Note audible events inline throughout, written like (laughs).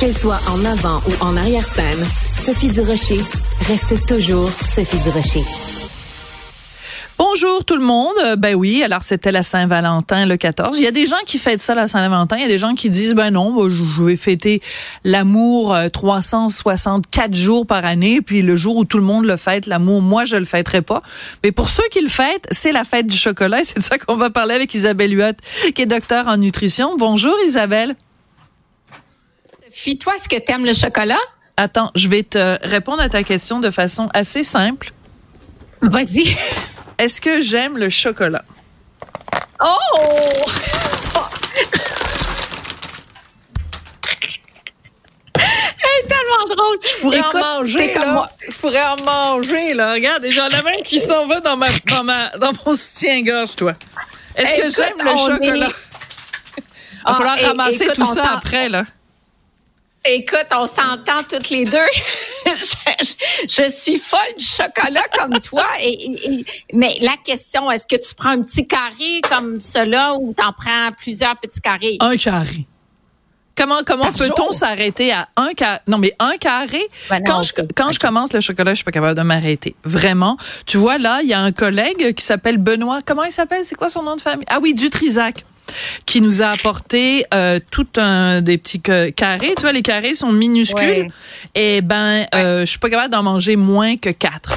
Qu'elle soit en avant ou en arrière-scène, Sophie Durocher reste toujours Sophie Durocher. Bonjour tout le monde. Euh, Ben oui, alors c'était la Saint-Valentin le 14. Il y a des gens qui fêtent ça la Saint-Valentin, il y a des gens qui disent ben non, je vais fêter l'amour euh, 364 jours par année, puis le jour où tout le monde le fête l'amour, moi je le fêterai pas. Mais pour ceux qui le fêtent, c'est la fête du chocolat c'est de ça qu'on va parler avec Isabelle Huot, qui est docteur en nutrition. Bonjour Isabelle. Sophie, toi, est-ce que tu aimes le chocolat? Attends, je vais te répondre à ta question de façon assez simple. Vas-y. Est-ce que j'aime le chocolat? Oh! Drôle. Je pourrais Écoute, en manger, là. moi. Je pourrais en manger, là. Regarde, j'en ai même qui s'en va dans ma, dans ma, dans mon soutien-gorge, toi. Est-ce que j'aime le chocolat? est- Il va falloir Ah, et- ramasser écoute, tout ça après, là. Écoute, on s'entend toutes les deux. (laughs) je, je suis folle du chocolat comme toi. Et, et- et- mais la question, est-ce que tu prends un petit carré comme cela ou t'en prends plusieurs petits carrés? Un carré. Comment, comment peut-on s'arrêter à un carré? Non, mais un carré, Ben non, quand, je, quand je commence le chocolat, je suis pas capable de m'arrêter. Vraiment. Tu vois, là, il y a un collègue qui s'appelle Benoît. Comment il s'appelle? C'est quoi son nom de famille? Ah oui, Dutrisac qui nous a apporté euh, tout un des petits ca- carrés. Tu vois, les carrés sont minuscules. Ouais. Et ben, euh, je suis pas capable d'en manger moins que quatre.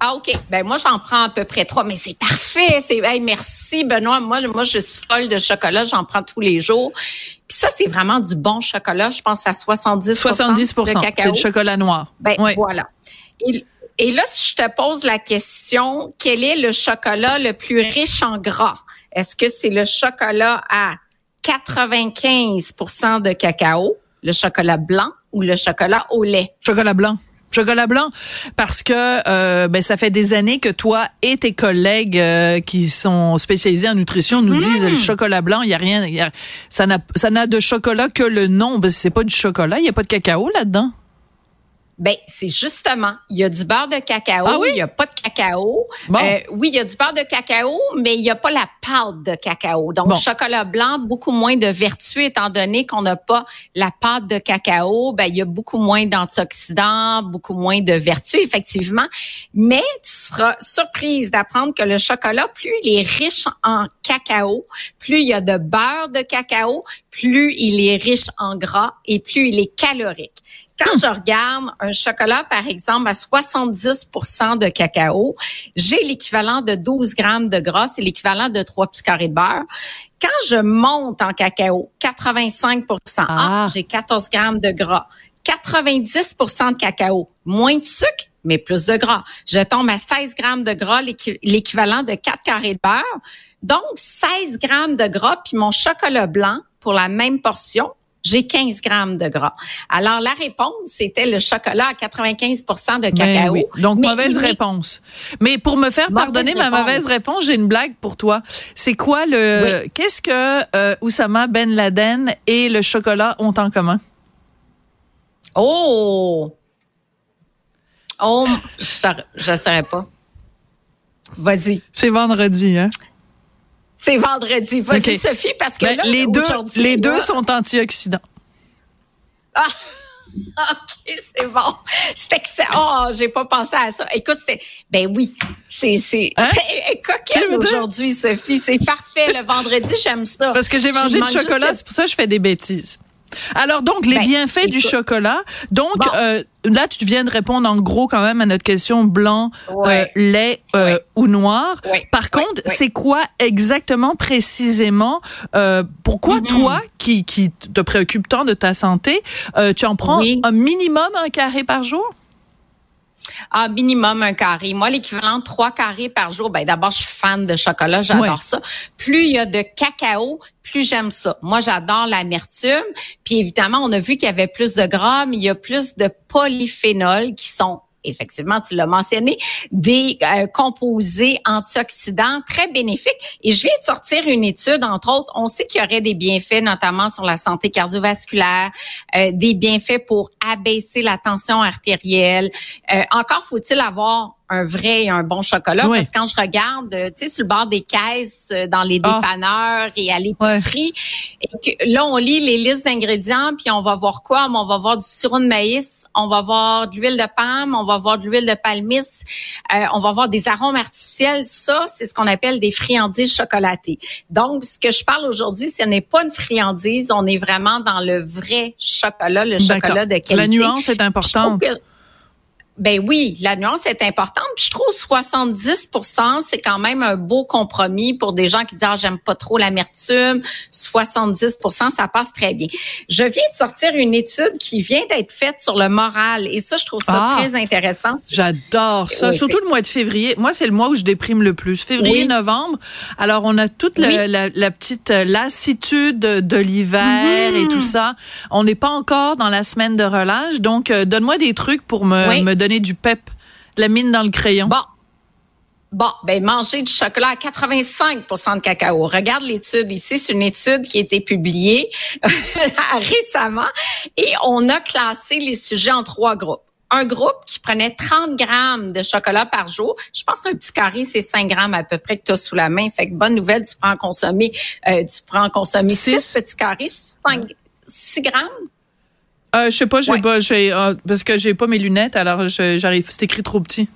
Ah, OK. Ben, moi, j'en prends à peu près trois, mais c'est parfait. C'est, hey, merci, Benoît. Moi, je- moi, je suis folle de chocolat. J'en prends tous les jours. Puis ça, c'est vraiment du bon chocolat. Je pense à 70 70 de c'est du chocolat noir. Ben, Oui. voilà. Et, et là, si je te pose la question, quel est le chocolat le plus riche en gras? Est-ce que c'est le chocolat à 95% de cacao, le chocolat blanc ou le chocolat au lait? Chocolat blanc. Chocolat blanc parce que euh, ben ça fait des années que toi et tes collègues euh, qui sont spécialisés en nutrition nous disent le chocolat blanc il y a rien y a- ça n'a ça n'a de chocolat que le nom ben c'est pas du chocolat il y a pas de cacao là-dedans. Ben, c'est justement, il y a du beurre de cacao, Ah oui? il y a pas de cacao. Bon. Euh, oui, il y a du beurre de cacao, mais il y a pas la pâte de cacao. Donc, Bon. chocolat blanc, beaucoup moins de vertu étant donné qu'on n'a pas la pâte de cacao. Ben, il y a beaucoup moins d'antioxydants, beaucoup moins de vertu, effectivement. Mais tu seras surprise d'apprendre que le chocolat, plus il est riche en cacao, plus il y a de beurre de cacao, plus il est riche en gras et plus il est calorique. Quand je regarde un chocolat, par exemple, à 70% de cacao, j'ai l'équivalent de 12 grammes de gras, c'est l'équivalent de 3 petits carrés de beurre. Quand je monte en cacao, 85 ah, Ah. j'ai 14 grammes de gras. 90% de cacao, moins de sucre, mais plus de gras. Je tombe à 16 grammes de gras, l'équi- l'équivalent de 4 carrés de beurre. Donc, 16 grammes de gras, puis mon chocolat blanc, pour la même portion, j'ai 15 grammes de gras. Alors, la réponse, c'était le chocolat à 95% de Ben cacao. oui. Donc Mais mauvaise réponse. Mais pour me faire Mauvaise pardonner ma mauvaise réponse, j'ai une blague pour toi. C'est quoi le qu'est-ce que euh, Oussama Ben Laden et le chocolat ont en commun? Oh! Oh, je ne saurais pas. Vas-y. C'est vendredi hein? C'est vendredi. Vas-y. Sophie, parce que Ben, là, les deux les là- deux sont antioxydants. Ah! (laughs) OK, c'est bon. C'est excellent. Oh, j'ai pas pensé à ça. Écoute, c'est, ben oui, c'est, c'est, Hein? aujourd'hui, Sophie. C'est parfait. Le vendredi, j'aime ça. C'est parce que j'ai mangé du chocolat, c'est pour ça que je fais des bêtises. Alors donc les Ben, bienfaits du chocolat. Donc Bon. euh, là tu viens de répondre en gros quand même à notre question blanc, Ouais. euh, lait euh, Ouais. ou noir. Ouais. Par contre, c'est quoi exactement précisément euh, pourquoi Mm-hmm. toi qui qui te préoccupe tant de ta santé, euh, tu en prends Oui. un minimum un carré par jour? Ah, minimum un carré. Moi, l'équivalent de trois carrés par jour, ben d'abord, je suis fan de chocolat, j'adore Ouais. ça. Plus il y a de cacao, plus j'aime ça. Moi, j'adore l'amertume. Puis évidemment, on a vu qu'il y avait plus de gras, mais il y a plus de polyphénols qui sont effectivement, tu l'as mentionné, des euh, composés antioxydants très bénéfiques. Et je viens de sortir une étude, entre autres, on sait qu'il y aurait des bienfaits, notamment sur la santé cardiovasculaire, euh, des bienfaits pour abaisser la tension artérielle. Euh, encore faut-il avoir un vrai et un bon chocolat. Oui. Parce que quand je regarde, euh, tu sais, sur le bord des caisses, euh, dans les Ah. dépanneurs et à l'épicerie, et que là, on lit les listes d'ingrédients, puis on va voir quoi? On va voir du sirop de maïs, on va voir de l'huile de palme, on va voir de l'huile de palmis, euh, on va voir des arômes artificiels. Ça, c'est ce qu'on appelle des friandises chocolatées. Donc, ce que je parle aujourd'hui, ce n'est pas une friandise, on est vraiment dans le vrai chocolat, le chocolat de qualité. La nuance est importante. Ben oui, la nuance est importante. Puis je trouve 70% c'est quand même un beau compromis pour des gens qui disent ah j'aime pas trop l'amertume. 70% ça passe très bien. Je viens de sortir une étude qui vient d'être faite sur le moral et ça je trouve ça Ah. très intéressant. J'adore ça. Oui, Surtout le mois de février. Moi, c'est le mois où je déprime le plus. Février, Oui. novembre. Alors, on a toute Oui. la, la petite euh, lassitude de l'hiver et Mhm. tout ça. On n'est pas encore dans la semaine de relâche. Donc, euh, donne-moi des trucs pour me, me donner du pep. La mine dans le crayon. Bon. Bon, ben manger du chocolat à 85 de cacao. Regarde l'étude ici, c'est une étude qui a été publiée (laughs) récemment et on a classé les sujets en trois groupes. Un groupe qui prenait 30 grammes de chocolat par jour. Je pense qu'un petit carré, c'est 5 grammes à peu près que tu as sous la main. Fait que bonne nouvelle, tu prends en consommer, euh, tu prends en consommer Six. 6 petits carrés, 5, 6 grammes? Euh, je sais pas, j'ai Ouais. pas, j'ai, euh, parce que j'ai pas mes lunettes, alors j'arrive. C'est écrit trop petit.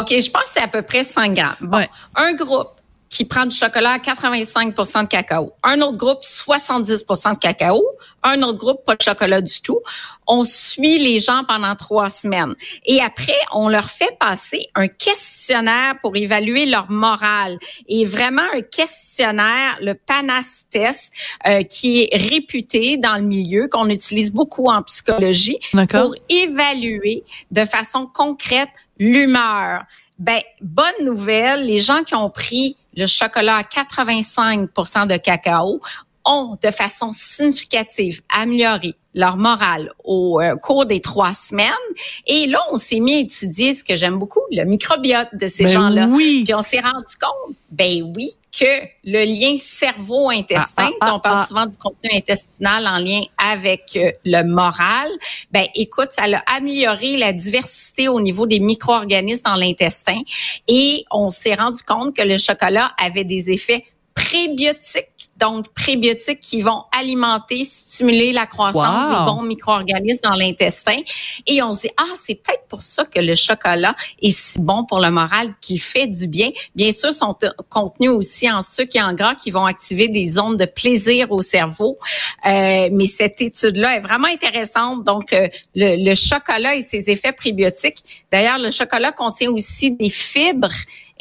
OK, je pense que c'est à peu près 5 grammes. Bon, Ouais. un groupe qui prend du chocolat à 85 de cacao. Un autre groupe, 70% de cacao. Un autre groupe, pas de chocolat du tout. On suit les gens pendant trois semaines. Et après, on leur fait passer un questionnaire pour évaluer leur morale. Et vraiment un questionnaire, le PANAS test, euh, qui est réputé dans le milieu, qu'on utilise beaucoup en psychologie pour évaluer de façon concrète l'humeur. Ben, bonne nouvelle, les gens qui ont pris le chocolat à 85% de cacao ont de façon significative amélioré leur morale au euh, cours des trois semaines. Et là, on s'est mis à étudier ce que j'aime beaucoup, le microbiote de ces Ben gens-là. oui. Puis on s'est rendu compte, ben oui, que le lien cerveau-intestin, Ah, ah, on parle ah. souvent du contenu intestinal en lien avec euh, le moral. Ben écoute, ça a amélioré la diversité au niveau des micro-organismes dans l'intestin et on s'est rendu compte que le chocolat avait des effets prébiotiques, donc prébiotiques qui vont alimenter, stimuler la croissance Wow. des bons micro-organismes dans l'intestin. Et on se dit, ah, c'est peut-être pour ça que le chocolat est si bon pour le moral, qu'il fait du bien. Bien sûr, sont euh, contenus aussi en sucre et en gras qui vont activer des zones de plaisir au cerveau. Euh, mais cette étude-là est vraiment intéressante. Donc, euh, le, le chocolat et ses effets prébiotiques. D'ailleurs, le chocolat contient aussi des fibres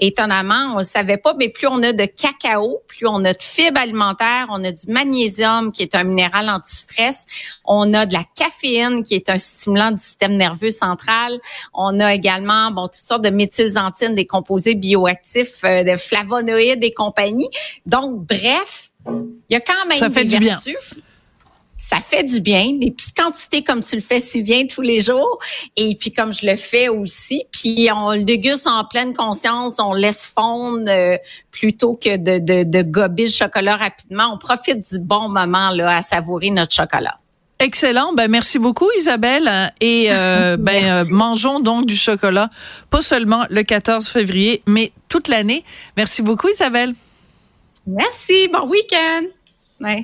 Étonnamment, on le savait pas, mais plus on a de cacao, plus on a de fibres alimentaires, on a du magnésium qui est un minéral anti-stress, on a de la caféine qui est un stimulant du système nerveux central, on a également bon toutes sortes de méthylxanthines, des composés bioactifs, euh, de flavonoïdes et compagnie. Donc bref, il y a quand même Ça fait des du bien. Ça fait du bien, des petites quantités comme tu le fais si bien tous les jours, et puis comme je le fais aussi, puis on le déguste en pleine conscience, on laisse fondre euh, plutôt que de, de, de gober le chocolat rapidement. On profite du bon moment là à savourer notre chocolat. Excellent. Ben merci beaucoup Isabelle et euh, (laughs) ben euh, mangeons donc du chocolat pas seulement le 14 février mais toute l'année. Merci beaucoup Isabelle. Merci, bon week-end. Ouais.